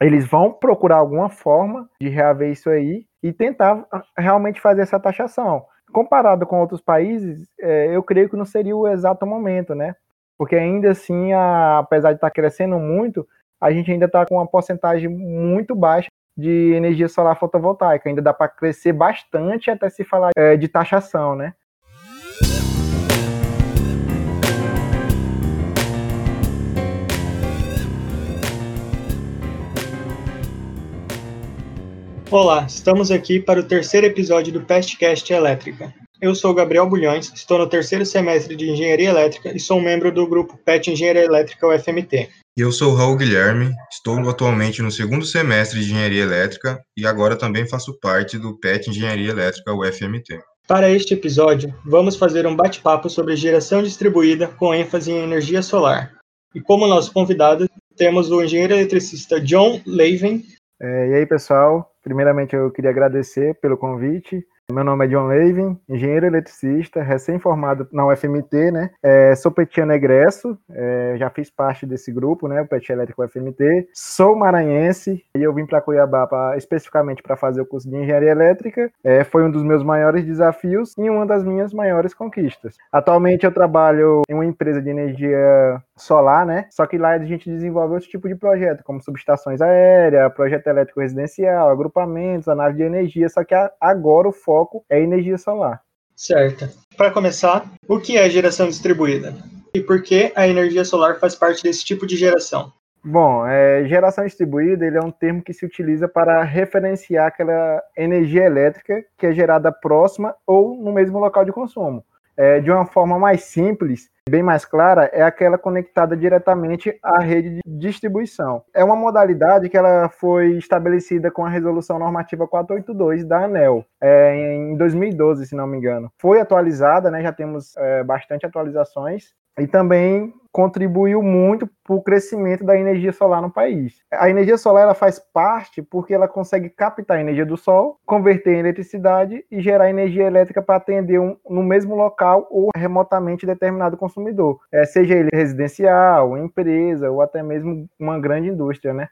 eles vão procurar alguma forma de reaver isso aí e tentar realmente fazer essa taxação. Comparado com outros países, é, eu creio que não seria o exato momento, né? Porque ainda assim, a, apesar de estar tá crescendo muito, a gente ainda está com uma porcentagem muito baixa de energia solar fotovoltaica. Ainda dá para crescer bastante até se falar é, de taxação, né? Olá, estamos aqui para o terceiro episódio do Pestcast Elétrica. Eu sou Gabriel Bulhões, estou no terceiro semestre de Engenharia Elétrica e sou membro do grupo PET Engenharia Elétrica UFMT. E eu sou Raul Guilherme, estou atualmente no segundo semestre de Engenharia Elétrica e agora também faço parte do PET Engenharia Elétrica UFMT. Para este episódio, vamos fazer um bate-papo sobre geração distribuída com ênfase em energia solar. E como nosso convidado, temos o engenheiro eletricista John Levin. É, e aí, pessoal, Primeiramente, eu queria agradecer pelo convite. Meu nome é John Levin, engenheiro eletricista, recém-formado na UFMT, né? É, sou petiano egresso, é, já fiz parte desse grupo, né? O Pet Elétrico UFMT. Sou maranhense e eu vim para Cuiabá pra, especificamente para fazer o curso de engenharia elétrica. É, foi um dos meus maiores desafios e uma das minhas maiores conquistas. Atualmente eu trabalho em uma empresa de energia solar, né? Só que lá a gente desenvolve outro tipo de projeto, como subestações aéreas, projeto elétrico residencial, agrupamentos, a nave de energia. Só que agora o foco foco é energia solar. Certo. Para começar, o que é geração distribuída? E por que a energia solar faz parte desse tipo de geração? Bom, é, geração distribuída ele é um termo que se utiliza para referenciar aquela energia elétrica que é gerada próxima ou no mesmo local de consumo. É, de uma forma mais simples, bem mais clara é aquela conectada diretamente à rede de distribuição. É uma modalidade que ela foi estabelecida com a resolução normativa 482 da ANEL é, em 2012, se não me engano. Foi atualizada, né, já temos é, bastante atualizações e também contribuiu muito para o crescimento da energia solar no país. A energia solar ela faz parte porque ela consegue captar a energia do sol, converter em eletricidade e gerar energia elétrica para atender um, no mesmo local ou remotamente determinado consumidor, é, seja ele residencial, empresa ou até mesmo uma grande indústria, né?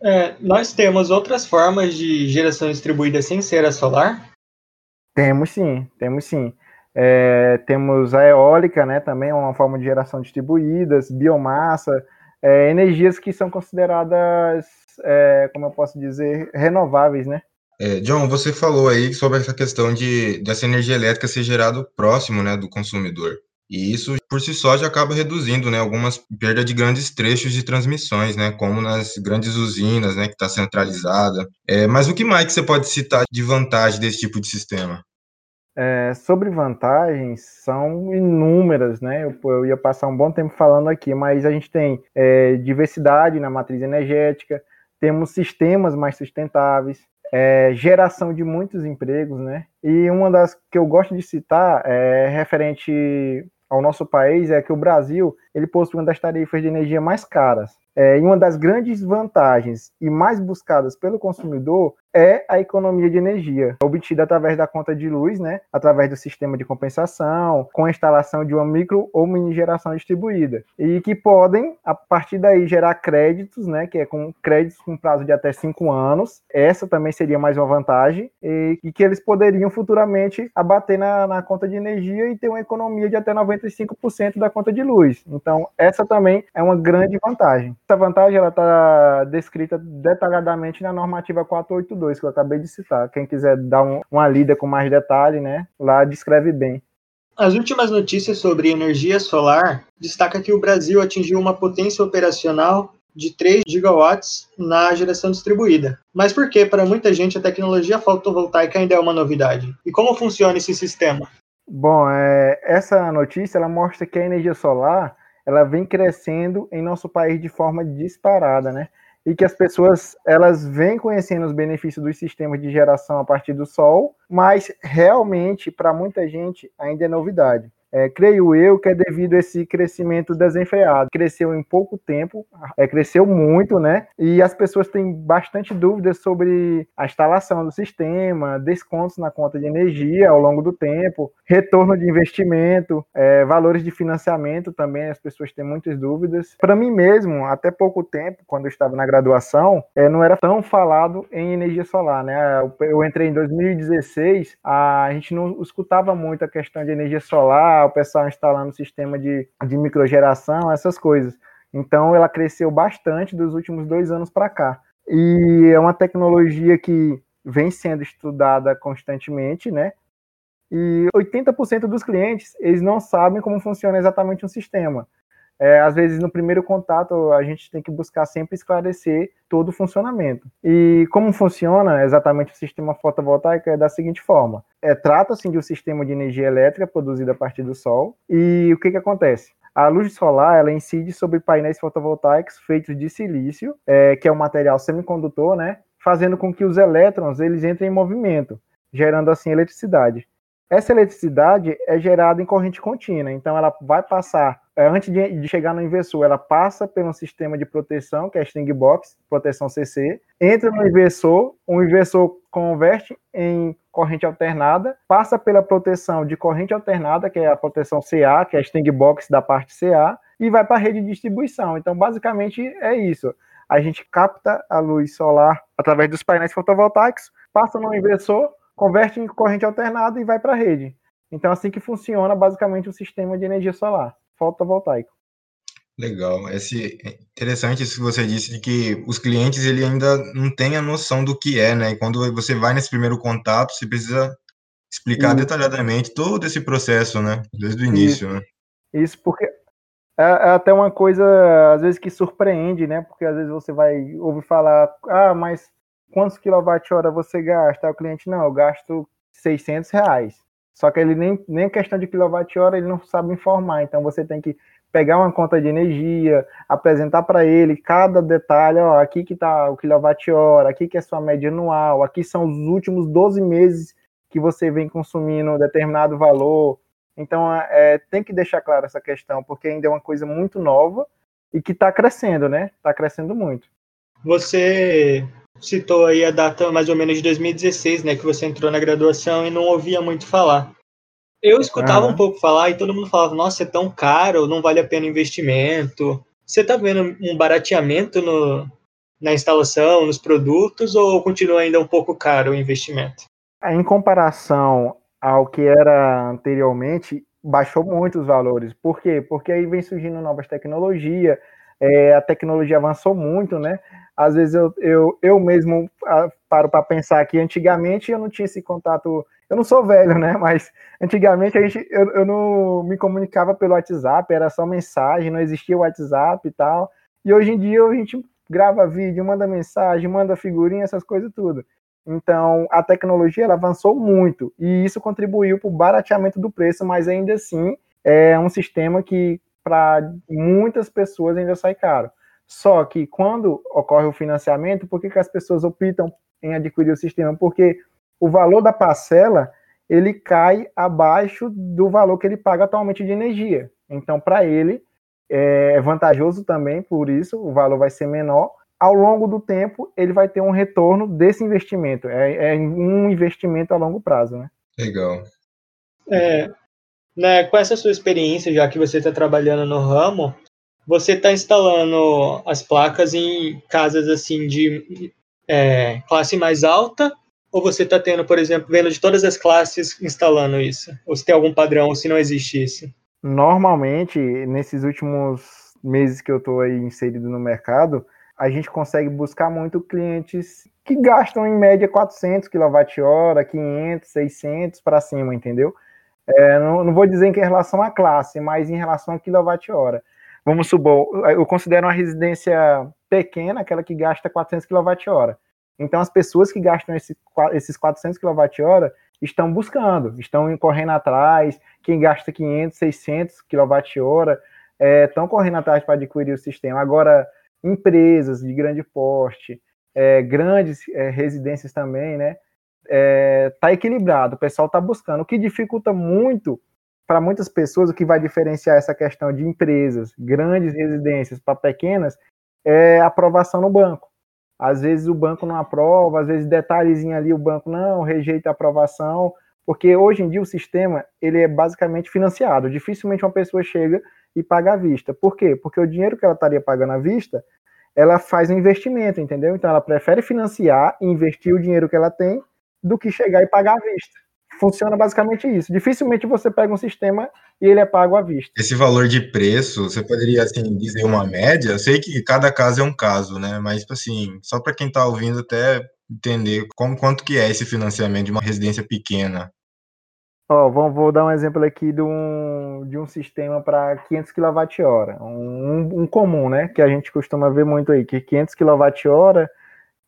É, nós temos outras formas de geração distribuída sem ser a solar? Temos sim, temos sim. É, temos a eólica, né, também uma forma de geração distribuídas, biomassa, é, energias que são consideradas, é, como eu posso dizer, renováveis, né? É, John, você falou aí sobre essa questão de dessa energia elétrica ser gerado próximo, né, do consumidor. E isso por si só já acaba reduzindo, né, algumas perda de grandes trechos de transmissões, né, como nas grandes usinas, né, que está centralizada. É, mas o que mais que você pode citar de vantagem desse tipo de sistema? É, sobre vantagens, são inúmeras, né? Eu, eu, ia passar um bom tempo falando aqui, mas a gente tem é, diversidade na matriz energética, temos sistemas mais sustentáveis, é, geração de muitos empregos, né? E uma das que eu gosto de citar é referente ao nosso país é que o Brasil ele possui uma das tarifas de energia mais caras. É, e uma das grandes vantagens e mais buscadas pelo consumidor é a economia de energia, obtida através da conta de luz, né, através do sistema de compensação, com a instalação de uma micro ou mini geração distribuída, e que podem, a partir daí, gerar créditos, né, que é com créditos com prazo de até cinco anos. Essa também seria mais uma vantagem, e, e que eles poderiam futuramente abater na, na conta de energia e ter uma economia de até 95% da conta de luz. Então, essa também é uma grande vantagem. Essa vantagem ela está descrita detalhadamente na normativa 482 2 que eu acabei de citar. Quem quiser dar um, uma lida com mais detalhe, né, lá descreve bem. As últimas notícias sobre energia solar destaca que o Brasil atingiu uma potência operacional de 3 gigawatts na geração distribuída. Mas por que, para muita gente, a tecnologia fotovoltaica ainda é uma novidade? E como funciona esse sistema? Bom, é, essa notícia ela mostra que a energia solar ela vem crescendo em nosso país de forma disparada, né? E que as pessoas elas vêm conhecendo os benefícios dos sistemas de geração a partir do sol, mas realmente para muita gente ainda é novidade. É, creio eu que é devido a esse crescimento desenfreado. Cresceu em pouco tempo, é, cresceu muito, né? E as pessoas têm bastante dúvidas sobre a instalação do sistema, descontos na conta de energia ao longo do tempo, retorno de investimento, é, valores de financiamento também, as pessoas têm muitas dúvidas. Para mim mesmo, até pouco tempo, quando eu estava na graduação, é, não era tão falado em energia solar, né? Eu entrei em 2016, a gente não escutava muito a questão de energia solar, o pessoal instalando sistema de, de microgeração, essas coisas. Então, ela cresceu bastante dos últimos dois anos para cá. E é uma tecnologia que vem sendo estudada constantemente, né? E 80% dos clientes, eles não sabem como funciona exatamente um sistema. É, às vezes, no primeiro contato, a gente tem que buscar sempre esclarecer todo o funcionamento. E como funciona exatamente o sistema fotovoltaico é da seguinte forma: é, trata-se de um sistema de energia elétrica produzido a partir do sol. E o que, que acontece? A luz solar ela incide sobre painéis fotovoltaicos feitos de silício, é, que é um material semicondutor, né, fazendo com que os elétrons eles entrem em movimento, gerando assim eletricidade. Essa eletricidade é gerada em corrente contínua, então ela vai passar, antes de, de, chegar no inversor, ela passa pelo sistema de proteção, que é string box, proteção CC, entra no inversor, o inversor converte em corrente alternada, passa pela proteção de corrente alternada, que é a proteção CA, que é a string box da parte CA, e vai para a rede de distribuição. Então, basicamente, é isso. A gente capta a luz solar através dos painéis fotovoltaicos, passa no inversor, converte em corrente alternada e vai para a rede. Então, assim que funciona basicamente o sistema de energia solar fotovoltaico. Legal. Esse é interessante isso que você disse de que os clientes ele ainda não têm a noção do que é, né? E quando você vai nesse primeiro contato, você precisa explicar isso. detalhadamente todo esse processo, né? Desde o início, isso. né? Isso porque é, é, até uma coisa às vezes que surpreende, né? Porque às vezes você vai ouvir falar, ah, mas quantos quilowatt-hora você gasta? O cliente, não, eu gasto 600 reais. Só que ele nem, nem questão de quilowatt-hora ele não sabe informar. Então você tem que pegar uma conta de energia, apresentar para ele cada detalhe, ó, aqui que está o quilowatt-hora, aqui que é sua média anual, aqui são os últimos 12 meses que você vem consumindo determinado valor. Então é, tem que deixar claro essa questão, porque ainda é uma coisa muito nova e que está crescendo, né? Está crescendo muito. Você citou aí a data mais ou menos de 2016, né, que você entrou na graduação e não ouvia muito falar. Eu escutava um pouco falar e todo mundo falava, nossa, é tão caro, não vale a pena o investimento. Você está vendo um barateamento no, na instalação, nos produtos, ou continua ainda um pouco caro o investimento? Em comparação ao que era anteriormente, baixou muito os valores. Por quê? Porque aí vem surgindo novas tecnologias, é, a tecnologia avançou muito, né? Às vezes eu, eu, eu mesmo paro para pensar que antigamente eu não tinha esse contato. Eu não sou velho, né? Mas antigamente a gente, eu, eu não me comunicava pelo WhatsApp, era só mensagem, não existia o WhatsApp e tal. E hoje em dia a gente grava vídeo, manda mensagem, manda figurinha, essas coisas tudo. Então, a tecnologia ela avançou muito e isso contribuiu para o barateamento do preço, mas ainda assim é um sistema que para muitas pessoas ainda sai caro. Só que quando ocorre o financiamento, por que, que as pessoas optam em adquirir o sistema? Porque o valor da parcela ele cai abaixo do valor que ele paga atualmente de energia. Então, para ele, é vantajoso também, por isso o valor vai ser menor. Ao longo do tempo, ele vai ter um retorno desse investimento. É, é um investimento a longo prazo, né? Legal. É, né, com essa sua experiência, já que você está trabalhando no ramo, você está instalando as placas em casas assim de é, classe mais alta, ou você está tendo, por exemplo, vendo de todas as classes instalando isso? Ou se tem algum padrão, ou se não existe isso? Normalmente, nesses últimos meses que eu estou inserido no mercado, a gente consegue buscar muito clientes que gastam em média 400 kWh, 500, 600 para cima, entendeu? É, não, não, vou dizer que em relação à classe, mas em relação a quilowatt-hora. Vamos supor, eu considero uma residência pequena, aquela que gasta 400 kWh. Então, as pessoas que gastam esse, esses 400 kWh estão buscando, estão correndo atrás. Quem gasta 500, 600 kWh é, estão correndo atrás para adquirir o sistema. Agora, empresas de grande porte, é, grandes é, residências também, né? É, tá equilibrado, o pessoal está buscando. O que dificulta muito para muitas pessoas, o que vai diferenciar essa questão de empresas, grandes residências para pequenas, é aprovação no banco. Às vezes o banco não aprova, às vezes detalhezinho ali o banco não rejeita a aprovação, porque hoje em dia o sistema ele é basicamente financiado. Dificilmente uma pessoa chega e paga à vista. Por quê? Porque o dinheiro que ela estaria pagando à vista, ela faz um investimento, entendeu? Então ela prefere financiar e investir o dinheiro que ela tem do que chegar e pagar à vista funciona basicamente isso. Dificilmente você pega um sistema e ele é pago à vista. Esse valor de preço, você poderia assim dizer uma média? Eu sei que cada caso é um caso, né? Mas tipo assim, só para quem está ouvindo até entender como quanto que é esse financiamento de uma residência pequena. Ó, vou, vou dar um exemplo aqui de um, de um sistema para 500 kWh, um, um comum, né? Que a gente costuma ver muito aí, que 500 kWh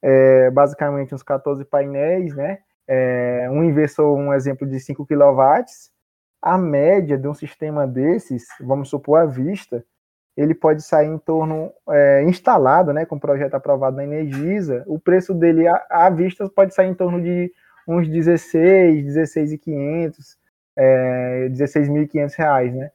é basicamente uns 14 painéis, né? É, um inversor, um exemplo de 5 kW, a média de um sistema desses, vamos supor à vista, ele pode sair em torno, é, instalado, né, com o projeto aprovado na Energisa, o preço dele à, à vista pode sair em torno de uns 16, 16,500, é, 16.500 reais, né?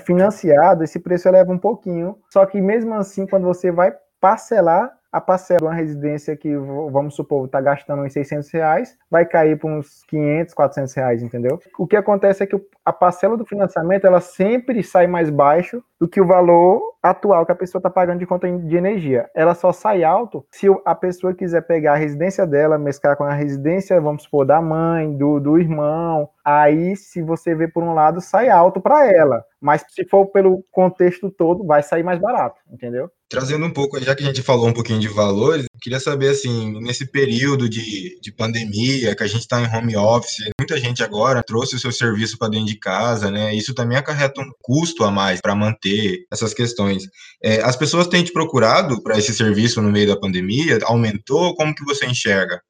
Financiado, esse preço eleva um pouquinho, só que mesmo assim, quando você vai parcelar, a parcela de uma residência que, vamos supor, está gastando uns 600 reais, vai cair para uns 500, 400 reais, entendeu? O que acontece é que a parcela do financiamento, ela sempre sai mais baixo do que o valor atual que a pessoa está pagando de conta de energia. Ela só sai alto se a pessoa quiser pegar a residência dela, mesclar com a residência, vamos supor, da mãe, do, do irmão. Aí, se você vê por um lado, sai alto para ela. Mas se for pelo contexto todo, vai sair mais barato, entendeu? Trazendo um pouco, já que a gente falou um pouquinho de valores, queria saber, assim, nesse período de, de pandemia, que a gente está em home office, muita gente agora trouxe o seu serviço para dentro de casa, né? Isso também acarreta um custo a mais para manter essas questões. É, as pessoas têm te procurado para esse serviço no meio da pandemia? Aumentou? Como que você enxerga?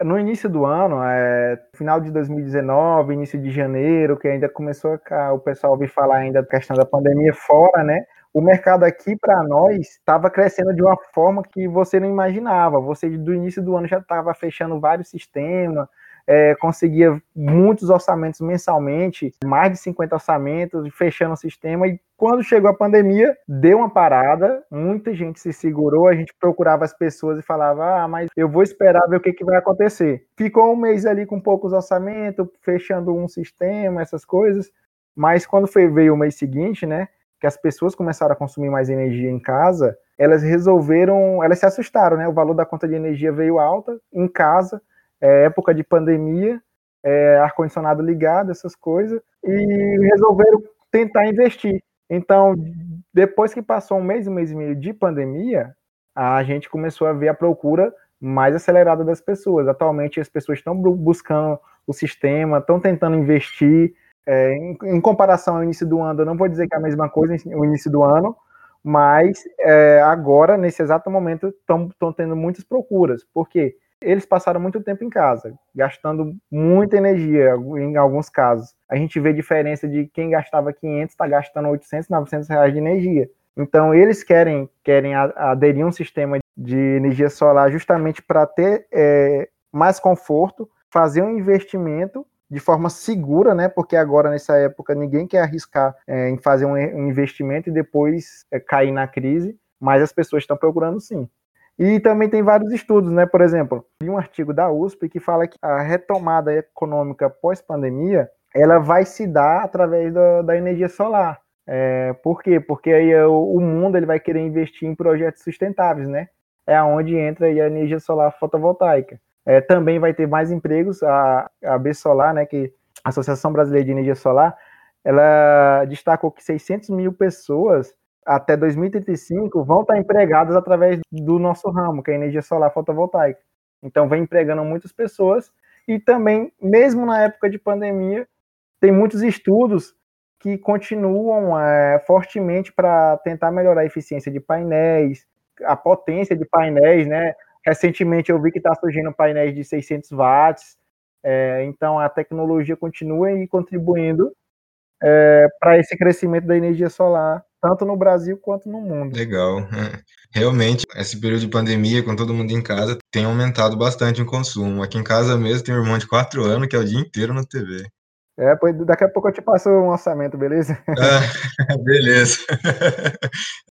No início do ano, é, final de 2019, início de janeiro, que ainda começou a, o pessoal ouvir falar ainda da questão da pandemia fora, né? O mercado aqui para nós estava crescendo de uma forma que você não imaginava. Você do início do ano já estava fechando vários sistemas, é, conseguia muitos orçamentos mensalmente, mais de 50 orçamentos, fechando o sistema. E quando chegou a pandemia, deu uma parada, muita gente se segurou, a gente procurava as pessoas e falava: Ah, mas eu vou esperar ver o que, que vai acontecer. Ficou um mês ali com poucos orçamentos, fechando um sistema, essas coisas. Mas quando foi, veio o mês seguinte, né? Que as pessoas começaram a consumir mais energia em casa, elas resolveram, elas se assustaram, né? O valor da conta de energia veio alta em casa, é, época de pandemia, é, ar-condicionado ligado, essas coisas, e resolveram tentar investir. Então, depois que passou um mês, um mês e meio de pandemia, a gente começou a ver a procura mais acelerada das pessoas. Atualmente, as pessoas estão buscando o sistema, estão tentando investir, é, em, em, comparação ao início do ano, eu não vou dizer que é a mesma coisa o início do ano, mas é, agora, nesse exato momento, estão tendo muitas procuras. Por quê? Eles passaram muito tempo em casa, gastando muita energia em alguns casos. A gente vê diferença de quem gastava 500 está gastando 800, 900 reais de energia. Então, eles querem, querem aderir a um sistema de energia solar justamente para ter é, mais conforto, fazer um investimento de forma segura, né? Porque agora, nessa época, ninguém quer arriscar é, em fazer um, um, investimento e depois é, cair na crise, mas as pessoas estão procurando sim. E também tem vários estudos, né? Por exemplo, um artigo da USP que fala que a retomada econômica pós-pandemia ela vai se dar através da, da energia solar. É, por quê? Porque aí é o, o mundo ele vai querer investir em projetos sustentáveis, né? É aonde entra a energia solar fotovoltaica. É, também vai ter mais empregos. A, a Solar, né, que a Associação Brasileira de Energia Solar, ela destacou que 600 mil pessoas até 2035 vão estar empregadas através do nosso ramo, que é a energia solar fotovoltaica. Então, vem empregando muitas pessoas e também, mesmo na época de pandemia, tem muitos estudos que continuam é, fortemente para tentar melhorar a eficiência de painéis, a potência de painéis, né? Recentemente eu vi que está surgindo painéis de 600 watts, é, então a tecnologia continua e contribuindo é, para esse crescimento da energia solar, tanto no Brasil quanto no mundo. Legal. É. Realmente, esse período de pandemia, com todo mundo em casa, tem aumentado bastante o consumo. Aqui em casa mesmo tem um irmão de 4 anos que é o dia inteiro na TV. É, pois daqui a pouco eu te passo um orçamento, beleza? Ah, beleza.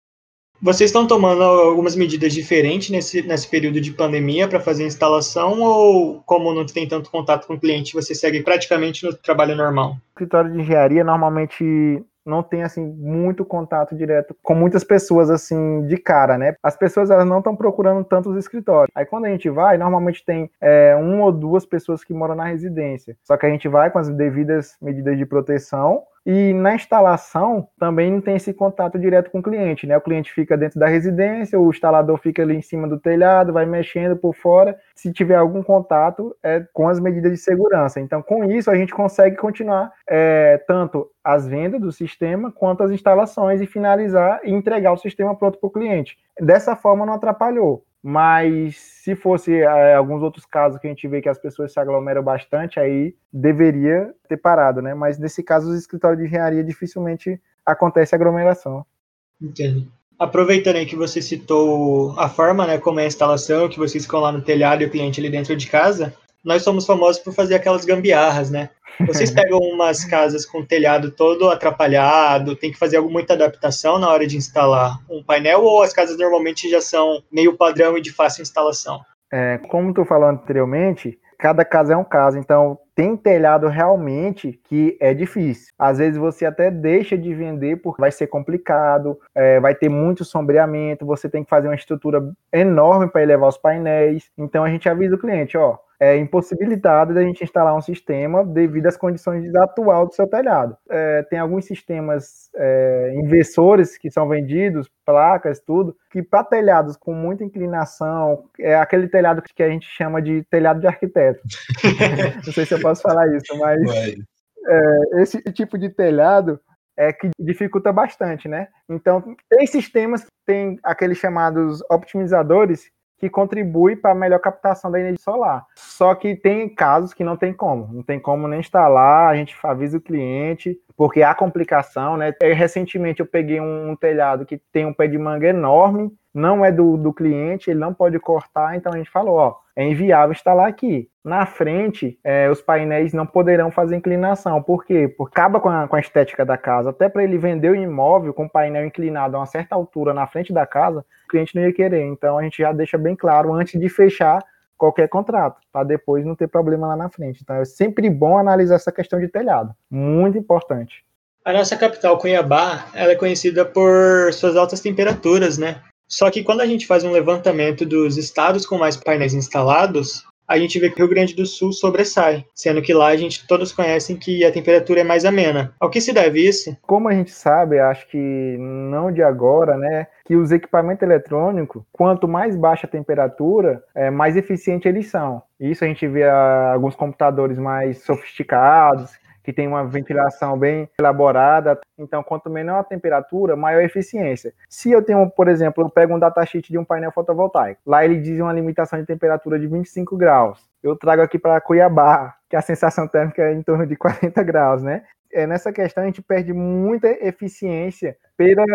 Vocês estão tomando algumas medidas diferentes nesse, nesse período de pandemia para fazer a instalação ou, como não tem tanto contato com o cliente, você segue praticamente no trabalho normal? O escritório de engenharia normalmente não tem assim muito contato direto com muitas pessoas assim de cara, né? As pessoas elas não estão procurando tantos escritórios. Aí quando a gente vai, normalmente tem é, uma ou duas pessoas que moram na residência. Só que a gente vai com as devidas medidas de proteção e na instalação também não tem esse contato direto com o cliente, né? O cliente fica dentro da residência, o instalador fica ali em cima do telhado, vai mexendo por fora. Se tiver algum contato, é com as medidas de segurança. Então, com isso, a gente consegue continuar é, tanto as vendas do sistema quanto as instalações e finalizar e entregar o sistema pronto para o cliente. Dessa forma, não atrapalhou mas se fosse é, alguns outros casos que a gente vê que as pessoas se aglomeram bastante, aí deveria ter parado, né? Mas nesse caso, os escritórios de engenharia dificilmente acontece aglomeração. Entendo. Aproveitando aí que você citou a forma, né, como é a instalação, que vocês ficam lá no telhado e o cliente ali dentro de casa, nós somos famosos por fazer aquelas gambiarras, né? Vocês pegam umas casas com o telhado todo atrapalhado, tem que fazer muita adaptação na hora de instalar um painel, ou as casas normalmente já são meio padrão e de fácil instalação? É, como tu falou anteriormente, cada caso é um caso, então tem telhado realmente que é difícil. Às vezes você até deixa de vender porque vai ser complicado, é, vai ter muito sombreamento, você tem que fazer uma estrutura enorme para elevar os painéis. Então a gente avisa o cliente, ó, é impossibilitado da gente instalar um sistema devido às condições atuais do seu telhado. É, tem alguns sistemas é, inversores que são vendidos, placas, tudo, que para telhados com muita inclinação, é aquele telhado que a gente chama de telhado de arquiteto. Não sei se eu posso falar isso, mas é, esse tipo de telhado é que dificulta bastante, né? Então, tem sistemas, tem aqueles chamados optimizadores que contribui para a melhor captação da energia solar. Só que tem casos que não tem como, não tem como nem instalar, a gente avisa o cliente, porque há complicação, né? Recentemente eu peguei um telhado que tem um pé de manga enorme, não é do, do cliente, ele não pode cortar, então a gente falou, ó, é inviável instalar aqui. Na frente, é, os painéis não poderão fazer inclinação. Por quê? Porque acaba com a, com a estética da casa. Até para ele vender o imóvel com o painel inclinado a uma certa altura na frente da casa, o cliente não ia querer. Então a gente já deixa bem claro antes de fechar qualquer contrato, para depois não ter problema lá na frente. Então é sempre bom analisar essa questão de telhado. Muito importante. A nossa capital, Cuiabá, ela é conhecida por suas altas temperaturas, né? Só que quando a gente faz um levantamento dos estados com mais painéis instalados, a gente vê que o Rio Grande do Sul sobressai, sendo que lá a gente todos conhecem que a temperatura é mais amena. Ao que se deve isso? Como a gente sabe, acho que não de agora, né, que os equipamentos eletrônicos, quanto mais baixa a temperatura, é, mais eficiente eles são. Isso a gente vê alguns computadores mais sofisticados, que tem uma ventilação bem elaborada. Então, quanto menor a temperatura, maior a eficiência. Se eu tenho, por exemplo, eu pego um datasheet de um painel fotovoltaico, lá ele diz uma limitação de temperatura de 25 graus. Eu trago aqui para Cuiabá, que a sensação térmica é em torno de 40 graus, né? É, nessa questão, a gente perde muita eficiência pela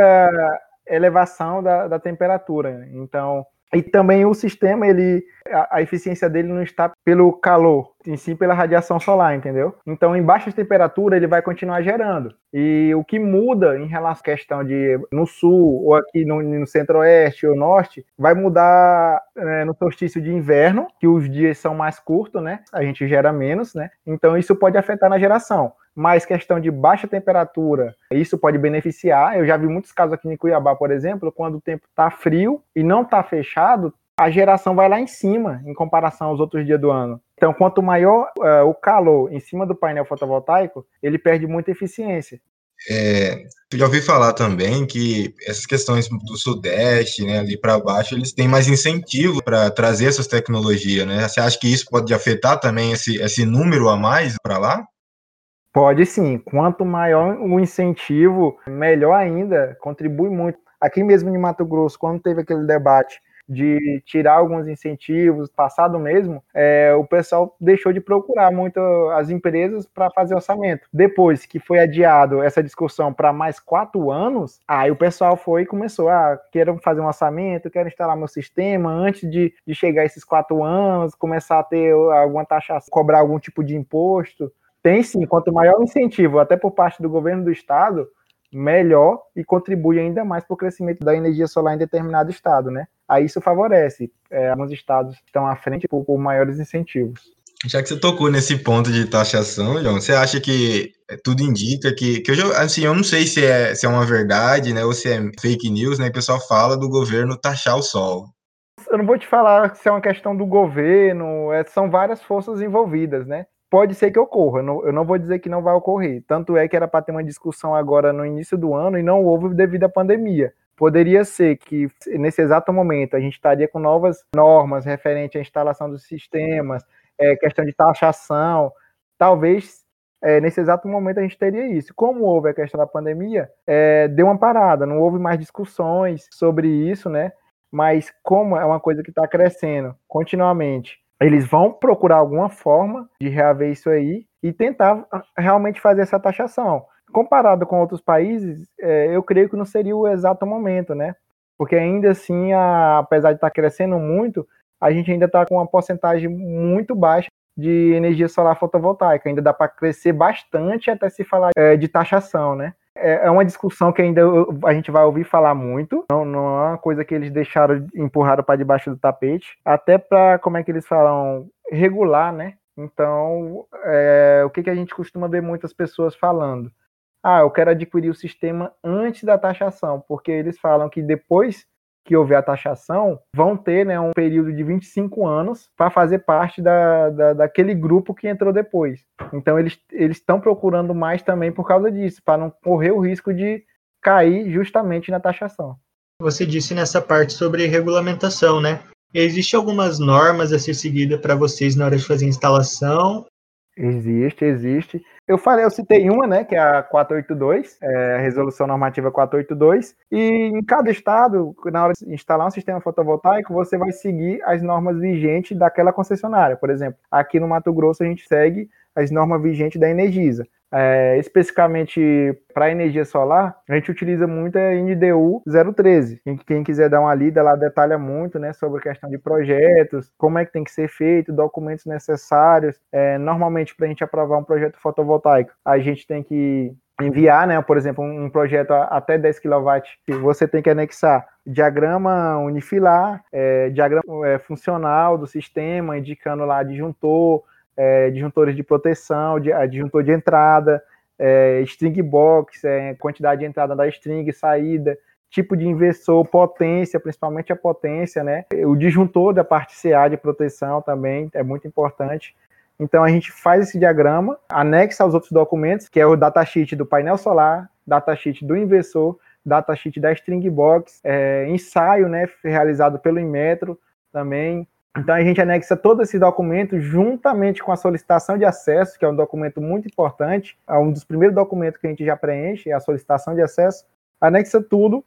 elevação da, da temperatura. Então, e também o sistema, ele, a, a, eficiência dele não está pelo calor, em si pela radiação solar, entendeu? Então, em baixa temperatura, ele vai continuar gerando. E o que muda em relação à questão de no sul, ou aqui no, no centro-oeste ou norte, vai mudar é, no solstício de inverno, que os dias são mais curtos, né? A gente gera menos, né? Então, isso pode afetar na geração mas questão de baixa temperatura, isso pode beneficiar. Eu já vi muitos casos aqui em Cuiabá, por exemplo, quando o tempo está frio e não está fechado, a geração vai lá em cima em comparação aos outros dias do ano. Então, quanto maior uh, o calor em cima do painel fotovoltaico, ele perde muita eficiência. É, já ouvi falar também que essas questões do Sudeste, né, ali para baixo, eles têm mais incentivo para trazer essas tecnologias, né? Você acha que isso pode afetar também esse, esse número a mais para lá? Pode sim. Quanto maior o incentivo, melhor ainda, contribui muito. Aqui mesmo em Mato Grosso, quando teve aquele debate de tirar alguns incentivos, passado mesmo, é, o pessoal deixou de procurar muito as empresas para fazer orçamento. Depois que foi adiado essa discussão para mais quatro anos, aí o pessoal foi e começou, ah, quero fazer um orçamento, quero instalar meu sistema, antes de, de chegar esses quatro anos, começar a ter alguma taxa, cobrar algum tipo de imposto. Tem sim, quanto maior o incentivo, até por parte do governo do estado, melhor e contribui ainda mais para o crescimento da energia solar em determinado estado, né? Aí isso favorece. É, alguns estados estão à frente por, por maiores incentivos. Já que você tocou nesse ponto de taxação, João, você acha que tudo indica que, que eu, assim, eu não sei se é, se é uma verdade, né, ou se é fake news, né, o pessoal fala do governo taxar o sol. Eu não vou te falar se é uma questão do governo, é, são várias forças envolvidas, né? Pode ser que ocorra, eu não, eu não vou dizer que não vai ocorrer. Tanto é que era para ter uma discussão agora no início do ano e não houve devido à pandemia. Poderia ser que nesse exato momento a gente estaria com novas normas referente à instalação dos sistemas, é, questão de taxação. Talvez é, nesse exato momento a gente teria isso. Como houve a questão da pandemia, é, deu uma parada, não houve mais discussões sobre isso, né? Mas como é uma coisa que está crescendo continuamente, eles vão procurar alguma forma de reaver isso aí e tentar ah, realmente fazer essa taxação. Comparado com outros países, é, eu creio que não seria o exato momento, né? Porque ainda assim, a, apesar de estar tá crescendo muito, a gente ainda está com uma porcentagem muito baixa de energia solar fotovoltaica. Ainda dá para crescer bastante até se falar é, de taxação, né? É, é uma discussão que ainda a gente vai ouvir falar muito. Não, não é uma coisa que eles deixaram, empurraram para debaixo do tapete. Até para, como é que eles falam, regular, né? Então, é, o que, que a gente costuma ver muitas pessoas falando? Ah, eu quero adquirir o sistema antes da taxação, porque eles falam que depois que houver a taxação, vão ter né, um período de 25 anos para fazer parte da, da, daquele grupo que entrou depois. Então, eles estão procurando mais também por causa disso, para não correr o risco de cair justamente na taxação. Você disse nessa parte sobre regulamentação, né? Existem algumas normas a ser seguida para vocês na hora de fazer a instalação Existe, existe. Eu falei, eu citei uma, né, que é a 482, é, a resolução normativa 482, e em cada estado, na hora de instalar um sistema fotovoltaico, você vai seguir as normas vigentes daquela concessionária. Por exemplo, aqui no Mato Grosso a gente segue as normas vigentes da Energisa. É, especificamente para energia solar, a gente utiliza muito a NDU 013. Quem, quem, quiser dar uma lida lá detalha muito né, sobre a questão de projetos, como é que tem que ser feito, documentos necessários. É, normalmente, para a gente aprovar um projeto fotovoltaico, a gente tem que enviar, né, por exemplo, um projeto até 10 kW, você tem que anexar diagrama unifilar, é, diagrama é, funcional do sistema, indicando lá disjuntor, é, disjuntores de proteção, de, disjuntor de entrada, é, string box, é, quantidade de entrada da string, saída, tipo de inversor, potência, principalmente a potência, né? O disjuntor da parte CA de proteção também é muito importante. Então a gente faz esse diagrama, anexa aos outros documentos, que é o datasheet do painel solar, datasheet do inversor, datasheet da string box, é, ensaio, né, realizado pelo Inmetro também, então a gente anexa todo esse documento juntamente com a solicitação de acesso, que é um documento muito importante, é um dos primeiros documentos que a gente já preenche, é a solicitação de acesso, anexa tudo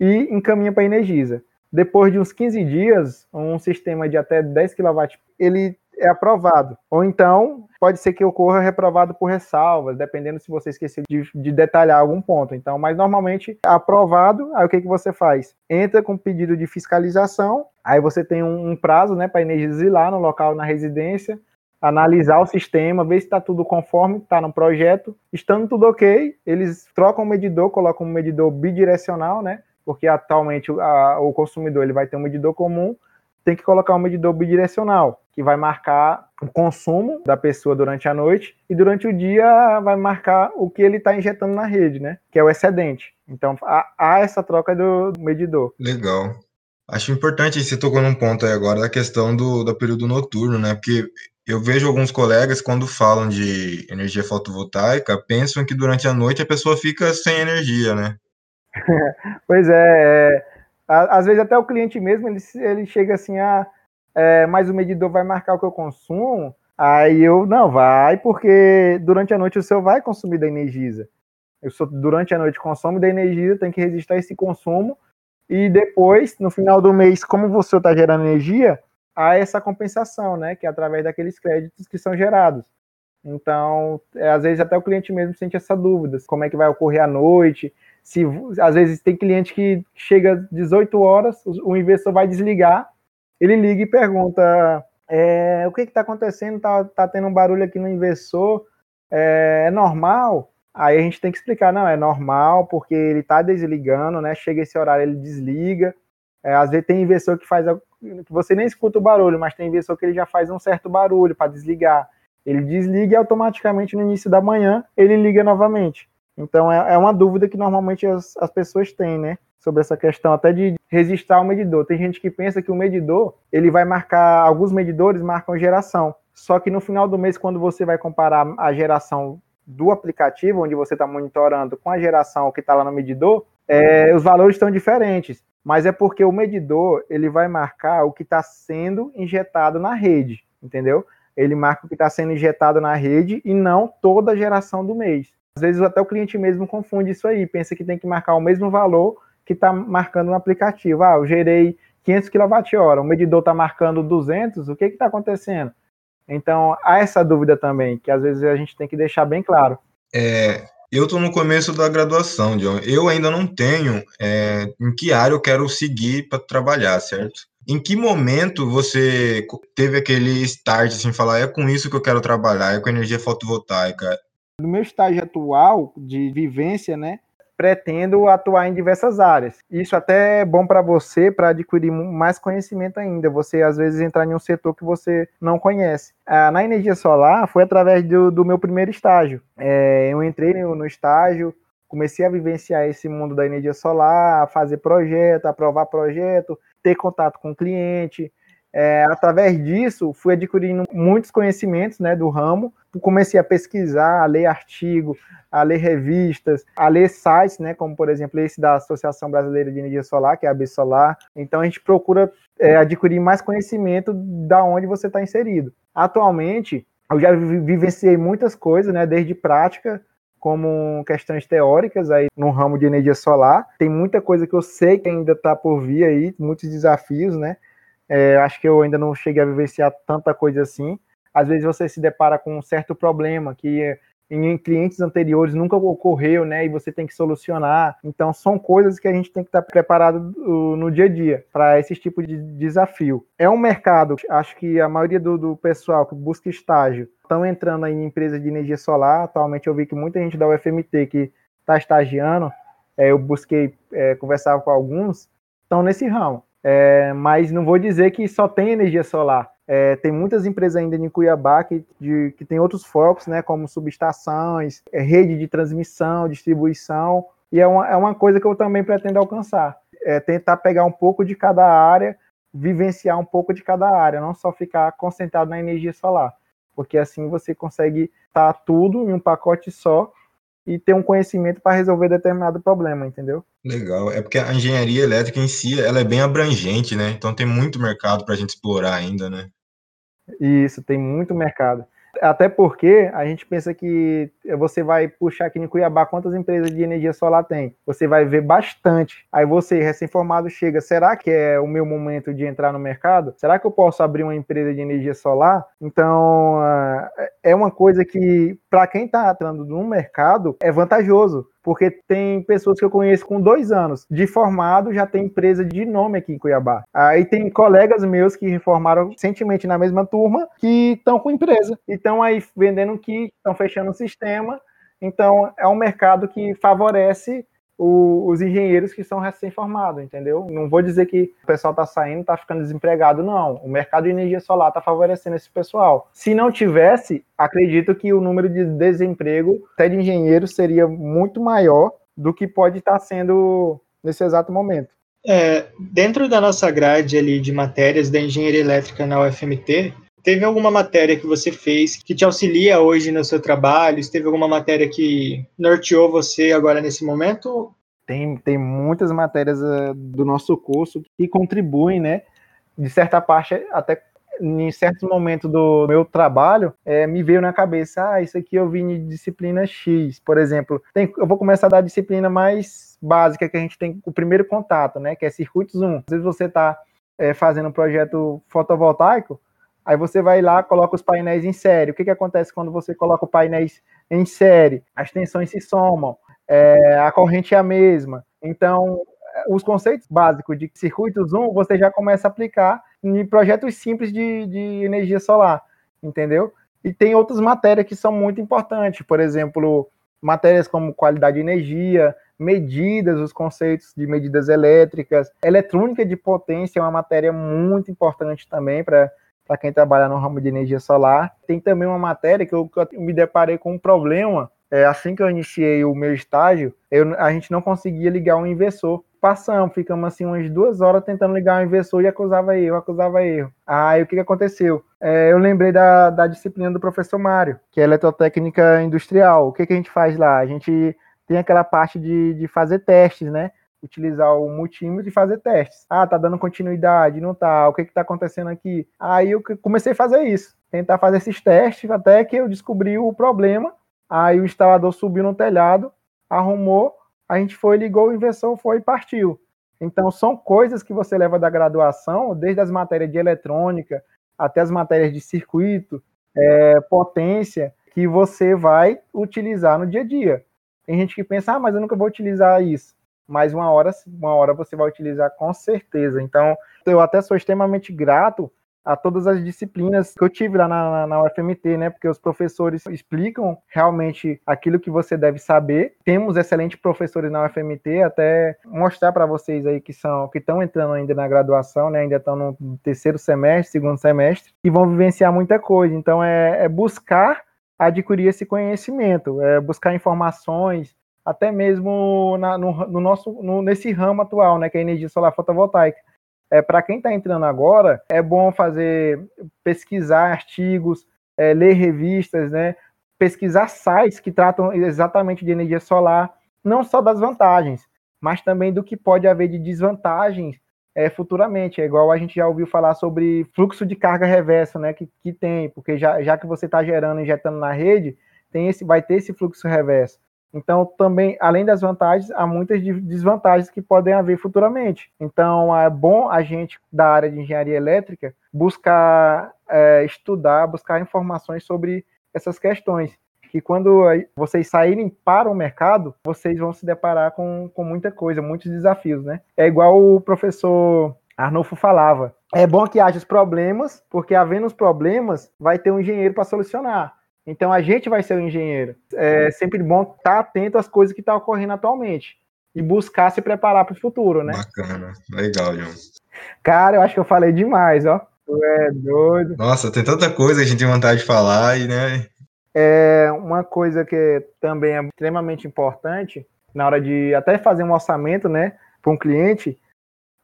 e encaminha para a Energisa. Depois de uns 15 dias, um sistema de até 10 kW, ele é aprovado. Ou então, pode ser que ocorra reprovado por ressalvas, dependendo se você esquecer de, de detalhar algum ponto. Então, mas normalmente aprovado, aí o que, que você faz? Entra com pedido de fiscalização, aí você tem um, um prazo né, para ir lá no local, na residência, analisar o sistema, ver se está tudo conforme está no projeto. Estando tudo ok, eles trocam o medidor, colocam um medidor bidirecional, né? Porque atualmente a, o consumidor ele vai ter um medidor comum, tem que colocar um medidor bidirecional, que vai marcar o consumo da pessoa durante a noite e durante o dia vai marcar o que ele está injetando na rede, né? Que é o excedente. Então há, há essa troca do medidor. Legal. Acho importante, você tocou num ponto aí agora da questão do, do período noturno, né? Porque eu vejo alguns colegas, quando falam de energia fotovoltaica, pensam que durante a noite a pessoa fica sem energia, né? pois é, é às vezes até o cliente mesmo, ele, ele chega assim, ah, é, mas o medidor vai marcar o que eu consumo, aí eu, não, vai, porque durante a noite o seu vai consumir da Energisa. Eu sou, durante a noite consumo da Energisa, tem que resistir a esse consumo, e depois, no final do mês, como você está gerando energia, há essa compensação, né, que é através daqueles créditos que são gerados. Então, é, às vezes até o cliente mesmo sente essa dúvida, como é que vai ocorrer à noite, se às vezes tem cliente que chega 18 horas, o investidor vai desligar, ele liga e pergunta: é, o que está acontecendo? Tá, tá tendo um barulho aqui no inversor. é, é normal, aí a gente tem que explicar, não, é normal, porque ele está desligando, né? Chega esse horário, ele desliga. É, às vezes tem inversor que faz que você nem escuta o barulho, mas tem inversor que ele já faz um certo barulho para desligar. Ele desliga e automaticamente no início da manhã ele liga novamente. Então é, é uma dúvida que normalmente as, as pessoas têm, né? Sobre essa questão até de registrar o medidor. Tem gente que pensa que o medidor ele vai marcar, alguns medidores marcam geração. Só que no final do mês, quando você vai comparar a geração do aplicativo, onde você está monitorando, com a geração que está lá no medidor, é, os valores estão diferentes. Mas é porque o medidor ele vai marcar o que está sendo injetado na rede, entendeu? Ele marca o que está sendo injetado na rede e não toda a geração do mês. Às vezes até o cliente mesmo confunde isso aí, pensa que tem que marcar o mesmo valor que está marcando no aplicativo. Ah, eu gerei 500 kWh, o medidor está marcando 200, o que está acontecendo? Então, há essa dúvida também, que às vezes a gente tem que deixar bem claro. É, eu estou no começo da graduação, John. Eu ainda não tenho é, em que área eu quero seguir para trabalhar, certo? Em que momento você teve aquele start, assim, falar, é com isso que eu quero trabalhar, é com energia fotovoltaica? No meu estágio atual de vivência, né, pretendo atuar em diversas áreas. Isso até é bom para você, para adquirir mais conhecimento ainda. Você, às vezes, entrar em um setor que você não conhece. Ah, na energia solar, foi através do, do meu primeiro estágio. É, eu entrei no, no estágio, comecei a vivenciar esse mundo da energia solar, a fazer projeto, aprovar projeto, ter contato com o cliente. É, através disso, fui adquirindo muitos conhecimentos né, do ramo, comecei a pesquisar, a ler artigo, a ler revistas, a ler sites, né, como por exemplo esse da Associação Brasileira de Energia Solar, que é a B Solar. Então a gente procura é, adquirir mais conhecimento da onde você está inserido. Atualmente, eu já vivenciei muitas coisas, né, desde prática como questões teóricas aí no ramo de energia solar. Tem muita coisa que eu sei que ainda está por vir aí, muitos desafios, né? É, acho que eu ainda não cheguei a vivenciar tanta coisa assim, às vezes você se depara com um certo problema que em clientes anteriores nunca ocorreu, né? E você tem que solucionar. Então, são coisas que a gente tem que estar preparado no dia a dia para esse tipo de desafio. É um mercado, acho que a maioria do, do pessoal que busca estágio estão entrando em empresas de energia solar. Atualmente, eu vi que muita gente da UFMT que está estagiando, é, eu busquei é, conversar com alguns, estão nesse ramo. É, mas não vou dizer que só tem energia solar. É, tem muitas empresas ainda em Cuiabá que, de, que tem outros focos, né, como subestações, é, rede de transmissão, distribuição, e é uma, é uma coisa que eu também pretendo alcançar. É tentar pegar um pouco de cada área, vivenciar um pouco de cada área, não só ficar concentrado na energia solar, porque assim você consegue estar tudo em um pacote só e ter um conhecimento para resolver determinado problema, entendeu? Legal, é porque a engenharia elétrica em si, ela é bem abrangente, né? Então tem muito mercado para a gente explorar ainda, né? Isso, tem muito mercado. Até porque a gente pensa que você vai puxar aqui em Cuiabá quantas empresas de energia solar tem. Você vai ver bastante. Aí você, recém-formado, chega: será que é o meu momento de entrar no mercado? Será que eu posso abrir uma empresa de energia solar? Então, é uma coisa que, para quem está entrando no mercado, é vantajoso porque tem pessoas que eu conheço com dois anos de formado, já tem empresa de nome aqui em Cuiabá. Aí tem colegas meus que formaram recentemente na mesma turma que estão com empresa e estão aí vendendo kit, estão fechando o sistema. Então é um mercado que favorece o, os engenheiros que são recém-formados, entendeu? Não vou dizer que o pessoal está saindo, está ficando desempregado, não. O mercado de energia solar está favorecendo esse pessoal. Se não tivesse, acredito que o número de desemprego até de engenheiros seria muito maior do que pode estar tá sendo nesse exato momento. É, dentro da nossa grade ali de matérias da engenharia elétrica na UFMT, Teve alguma matéria que você fez que te auxilia hoje no seu trabalho? Teve alguma matéria que norteou você agora nesse momento? Tem, tem muitas matérias uh, do nosso curso que contribuem, né? De certa parte, até em certos momentos do meu trabalho, é, me veio na cabeça, ah, isso aqui eu vim de disciplina X, por exemplo. Tem, eu vou começar da disciplina mais básica que a gente tem o primeiro contato, né? Que é circuitos 1. Às vezes você está é, fazendo um projeto fotovoltaico, Aí você vai lá, coloca os painéis em série. O que, que acontece quando você coloca os painéis em série? As tensões se somam, é, a corrente é a mesma. Então, os conceitos básicos de circuitos 1 você já começa a aplicar em projetos simples de, de energia solar, entendeu? E tem outras matérias que são muito importantes, por exemplo, matérias como qualidade de energia, medidas, os conceitos de medidas elétricas, eletrônica de potência é uma matéria muito importante também para para quem trabalha no ramo de energia solar. Tem também uma matéria que eu, que eu me deparei com um problema. É, assim que eu iniciei o meu estágio, eu, a gente não conseguia ligar um inversor. Passamos, ficamos assim umas duas horas tentando ligar o inversor e acusava erro, acusava erro. Aí o que, que aconteceu? É, eu lembrei da, da disciplina do professor Mário, que é eletrotécnica industrial. O que, que a gente faz lá? A gente tem aquela parte de, de fazer testes, né? Utilizar o multímetro e fazer testes. Ah, tá dando continuidade, não tá, o que que tá acontecendo aqui? Aí eu comecei a fazer isso, tentar fazer esses testes até que eu descobri o problema. Aí o instalador subiu no telhado, arrumou, a gente foi, ligou o inversor, foi e partiu. Então são coisas que você leva da graduação, desde as matérias de eletrônica até as matérias de circuito, é, potência, que você vai utilizar no dia a dia. Tem gente que pensa, ah, mas eu nunca vou utilizar isso mas uma hora, uma hora você vai utilizar com certeza. Então, eu até sou extremamente grato a todas as disciplinas que eu tive lá na, na, UFMT, né? Porque os professores explicam realmente aquilo que você deve saber. Temos excelentes professores na UFMT, até mostrar para vocês aí que são que estão entrando ainda na graduação, né? Ainda estão no terceiro semestre, segundo semestre, e vão vivenciar muita coisa. Então é, é buscar adquirir esse conhecimento, é buscar informações, até mesmo na, no, no, nosso no, nesse ramo atual, né, que é a energia solar fotovoltaica. É, Para quem está entrando agora, é bom fazer pesquisar artigos, é, ler revistas, né, pesquisar sites que tratam exatamente de energia solar, não só das vantagens, mas também do que pode haver de desvantagens é, futuramente. É igual a gente já ouviu falar sobre fluxo de carga reversa, né, que, que tem, porque já, já que você está gerando, injetando na rede, tem esse, vai ter esse fluxo reverso. Então, também, além das vantagens, há muitas desvantagens que podem haver futuramente. Então, é bom a gente, da área de engenharia elétrica, buscar é, estudar, buscar informações sobre essas questões. Que quando vocês saírem para o mercado, vocês vão se deparar com, com muita coisa, muitos desafios, né? É igual o professor Arnulfo falava. É bom que haja os problemas, porque havendo os problemas, vai ter um engenheiro para solucionar. Então a gente vai ser o engenheiro. É sempre bom estar atento às coisas que estão tá ocorrendo atualmente e buscar se preparar para o futuro, né? Bacana, legal, João. Cara, eu acho que eu falei demais, ó. Tu é doido. Nossa, tem tanta coisa que a gente tem vontade de falar e, né? É uma coisa que também é extremamente importante na hora de até fazer um orçamento, né, para um cliente,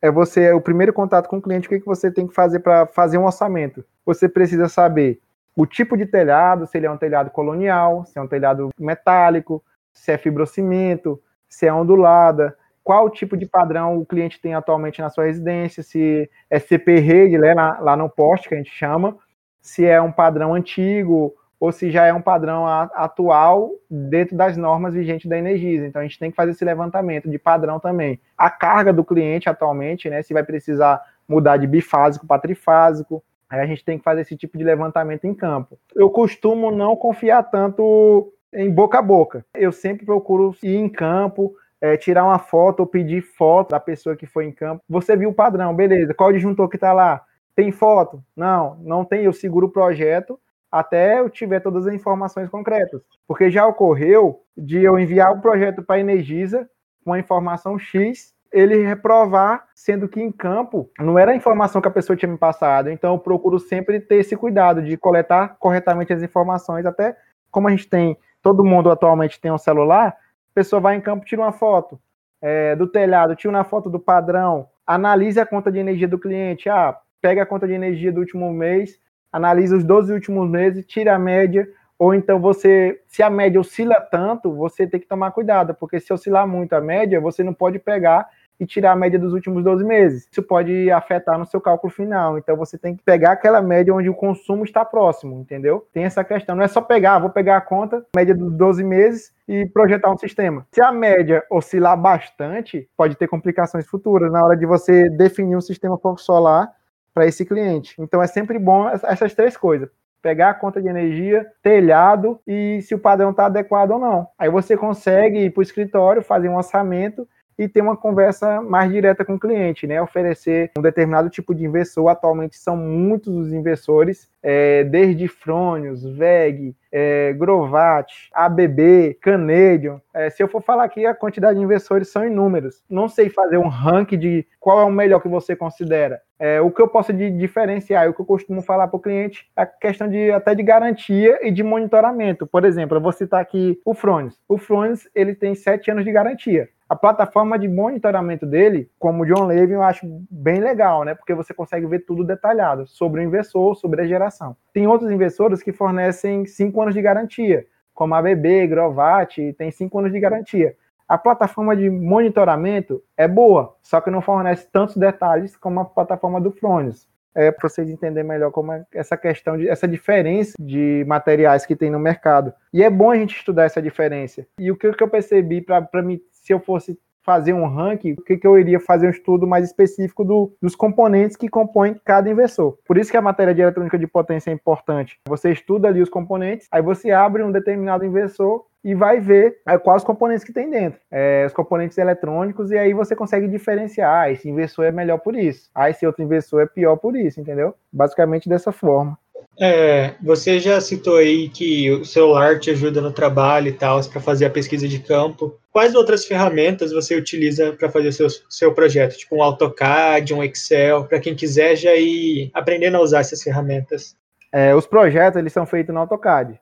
é você o primeiro contato com o cliente, o que, que você tem que fazer para fazer um orçamento? Você precisa saber o tipo de telhado, se ele é um telhado colonial, se é um telhado metálico, se é fibrocimento, se é ondulada, qual tipo de padrão o cliente tem atualmente na sua residência, se é CP rede, né, lá, lá no poste que a gente chama, se é um padrão antigo ou se já é um padrão atual dentro das normas vigentes da Energisa. Então a gente tem que fazer esse levantamento de padrão também. A carga do cliente atualmente, né, se vai precisar mudar de bifásico para trifásico, Aí a gente tem que fazer esse tipo de levantamento em campo. Eu costumo não confiar tanto em boca a boca. Eu sempre procuro ir em campo, é, tirar uma foto ou pedir foto da pessoa que foi em campo. Você viu o padrão, beleza. Qual disjuntor que está lá? Tem foto? Não, não tem. Eu seguro o projeto até eu tiver todas as informações concretas. Porque já ocorreu de eu enviar o projeto para a Energisa com a informação X ele reprovar, sendo que em campo não era a informação que a pessoa tinha me passado. Então eu procuro sempre ter esse cuidado de coletar corretamente as informações, até como a gente tem, todo mundo atualmente tem um celular, a pessoa vai em campo, tira uma foto é, do telhado, tira uma foto do padrão, analise a conta de energia do cliente, ah, pega a conta de energia do último mês, analisa os 12 últimos meses, tira a média, ou então você, se a média oscila tanto, você tem que tomar cuidado, porque se oscilar muito a média, você não pode pegar e tirar a média dos últimos 12 meses. Isso pode afetar no seu cálculo final. Então você tem que pegar aquela média onde o consumo está próximo, entendeu? Tem essa questão. Não é só pegar, vou pegar a conta, média dos 12 meses e projetar um sistema. Se a média oscilar bastante, pode ter complicações futuras na hora de você definir um sistema solar para esse cliente. Então é sempre bom essas três coisas pegar a conta de energia, telhado e se o padrão está adequado ou não. Aí você consegue ir para o escritório, fazer um orçamento e ter uma conversa mais direta com o cliente, né? Oferecer um determinado tipo de inversor. Atualmente são muitos os inversores, é, desde Fronius, VEG, é, Grovat, ABB, Canadian. É, se eu for falar aqui, a quantidade de inversores são inúmeros. Não sei fazer um ranking de qual é o melhor que você considera. É, o que eu posso de diferenciar, o que eu costumo falar para o cliente, é a questão de até de garantia e de monitoramento. Por exemplo, eu vou citar aqui o Fronius. O Fronius ele tem sete anos de garantia a plataforma de monitoramento dele, como o John Levy, eu acho bem legal, né? Porque você consegue ver tudo detalhado sobre o inversor, sobre a geração. Tem outros investidores que fornecem cinco anos de garantia, como a BB, Grovat, tem cinco anos de garantia. A plataforma de monitoramento é boa, só que não fornece tantos detalhes como a plataforma do Fronius. É para vocês entenderem melhor como é essa questão de essa diferença de materiais que tem no mercado. E é bom a gente estudar essa diferença. E o que eu percebi para me se eu fosse fazer um ranking, o que, que eu iria fazer um estudo mais específico do, dos componentes que compõem cada inversor. Por isso que a matéria de eletrônica de potência é importante. Você estuda ali os componentes, aí você abre um determinado inversor e vai ver é, quais os componentes que tem dentro, é, os componentes eletrônicos, e aí você consegue diferenciar, ah, esse inversor é melhor por isso, ah, esse outro inversor é pior por isso, entendeu? Basicamente dessa forma. É, você já citou aí que o celular te ajuda no trabalho e tal, para fazer a pesquisa de campo. Quais outras ferramentas você utiliza para fazer seu, seu projeto? Tipo um AutoCAD, um Excel, para quem quiser já ir aprendendo a usar essas ferramentas? É, os projetos, eles são feitos no AutoCAD.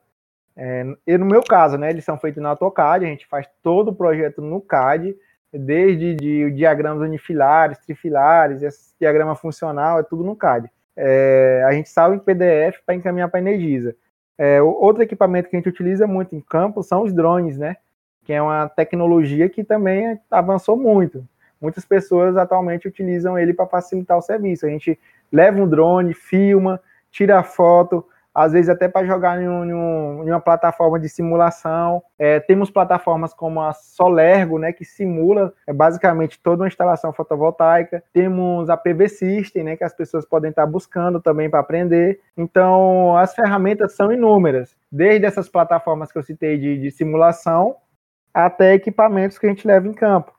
É, e no meu caso, né, eles são feitos no AutoCAD, a gente faz todo o projeto no CAD, desde de, diagramas unifilares, trifilares, esse diagrama funcional, é tudo no CAD é, a gente salva em PDF para encaminhar para a Energisa. É, outro equipamento que a gente utiliza muito em campo são os drones, né? Que é uma tecnologia que também avançou muito. Muitas pessoas atualmente utilizam ele para facilitar o serviço. A gente leva um drone, filma, tira foto, às vezes até para jogar em, um, em, uma plataforma de simulação. É, temos plataformas como a Solergo, né, que simula é, basicamente toda uma instalação fotovoltaica. Temos a PV System, né, que as pessoas podem estar buscando também para aprender. Então, as ferramentas são inúmeras, desde essas plataformas que eu citei de, de simulação até equipamentos que a gente leva em campo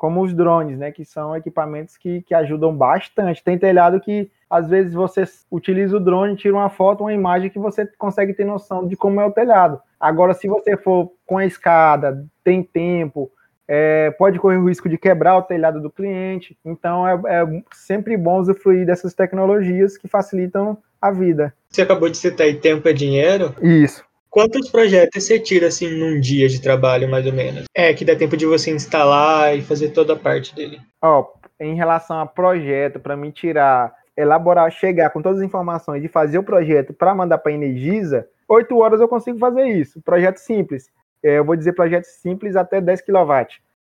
como os drones, né, que são equipamentos que, que ajudam bastante. Tem telhado que às vezes você utiliza o drone, tira uma foto, uma imagem que você consegue ter noção de como é o telhado. Agora, se você for com a escada, tem tempo, é, pode correr o risco de quebrar o telhado do cliente. Então, é, é sempre bom usufruir dessas tecnologias que facilitam a vida. Você acabou de citar aí tempo é dinheiro? Isso. Quantos projetos você tira assim num dia de trabalho, mais ou menos? É, que dá tempo de você instalar e fazer toda a parte dele. Ó, em relação a projeto, para mim tirar, elaborar, chegar com todas as informações de fazer o projeto para mandar para a Energisa, oito horas eu consigo fazer isso. Projeto simples. É, eu vou dizer projeto simples até 10 kW.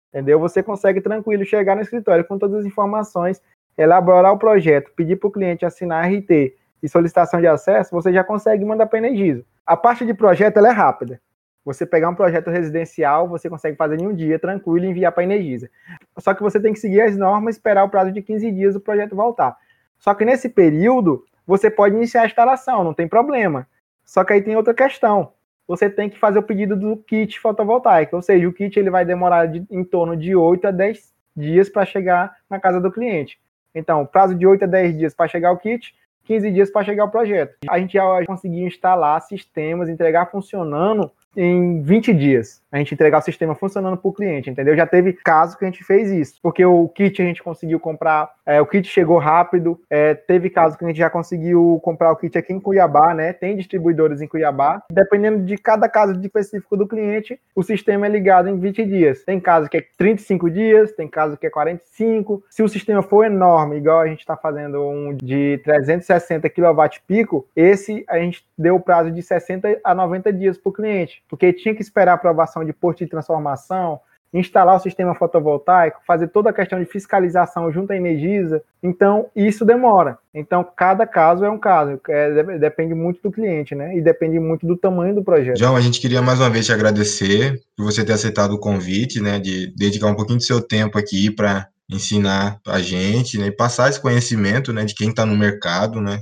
Entendeu? Você consegue tranquilo chegar no escritório com todas as informações, elaborar o projeto, pedir para o cliente assinar RT e solicitação de acesso, você já consegue mandar para a Energisa. A parte de projeto é rápida. Você pegar um projeto residencial, você consegue fazer em um dia, tranquilo, e enviar para a Energisa. Só que você tem que seguir as normas, esperar o prazo de 15 dias o projeto voltar. Só que nesse período, você pode iniciar a instalação, não tem problema. Só que aí tem outra questão. Você tem que fazer o pedido do kit fotovoltaico, ou seja, o kit ele vai demorar de, em torno de 8 a 10 dias para chegar na casa do cliente. Então, prazo de 8 a 10 dias para chegar o kit, 15 dias para chegar o projeto. A gente já conseguiu instalar sistemas, entregar funcionando em 20 dias. A gente entregar o sistema funcionando para o cliente, entendeu? Já teve caso que a gente fez isso, porque o kit a gente conseguiu comprar, é, o kit chegou rápido. É, teve caso que a gente já conseguiu comprar o kit aqui em Cuiabá, né? Tem distribuidores em Cuiabá. Dependendo de cada caso específico do cliente, o sistema é ligado em 20 dias. Tem caso que é 35 dias, tem caso que é 45. Se o sistema for enorme, igual a gente está fazendo um de 360 kW pico, esse a gente deu o prazo de 60 a 90 dias para o cliente, porque tinha que esperar a aprovação de posto de transformação, instalar o sistema fotovoltaico, fazer toda a questão de fiscalização junto à Energisa. Então, isso demora. Então, cada caso é um caso. É, depende muito do cliente, né? E depende muito do tamanho do projeto. João, a gente queria mais uma vez te agradecer por você ter aceitado o convite, né? De dedicar um pouquinho do seu tempo aqui para ensinar a gente, né? E passar esse conhecimento, né? De quem está no mercado, né?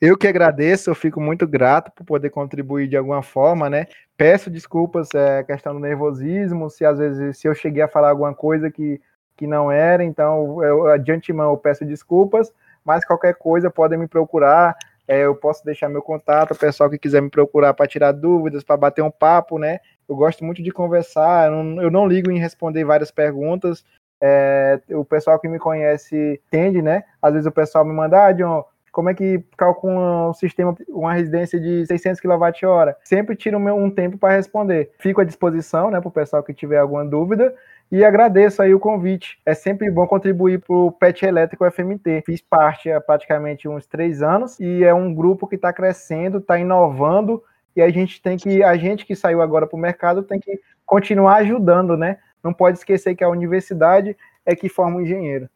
Eu que agradeço, eu fico muito grato por poder contribuir de alguma forma, né? Peço desculpas, é questão do nervosismo, se às vezes se eu cheguei a falar alguma coisa que que não era, então eu, de antemão eu peço desculpas, mas qualquer coisa podem me procurar, é, eu posso deixar meu contato, o pessoal que quiser me procurar para tirar dúvidas, para bater um papo, né? Eu gosto muito de conversar, eu não, eu não ligo em responder várias perguntas. É, o pessoal que me conhece entende, né? Às vezes o pessoal me manda, ah, John, como é que calcula um sistema, uma residência de 600 kWh? Sempre tiro um tempo para responder. Fico à disposição, né, para o pessoal que tiver alguma dúvida. E agradeço aí o convite. É sempre bom contribuir para o PET Elétrico FMT. Fiz parte há praticamente uns três anos e é um grupo que está crescendo, está inovando e a gente tem que, a gente que saiu agora para o mercado tem que continuar ajudando, né? Não pode esquecer que a universidade é que forma o engenheiro.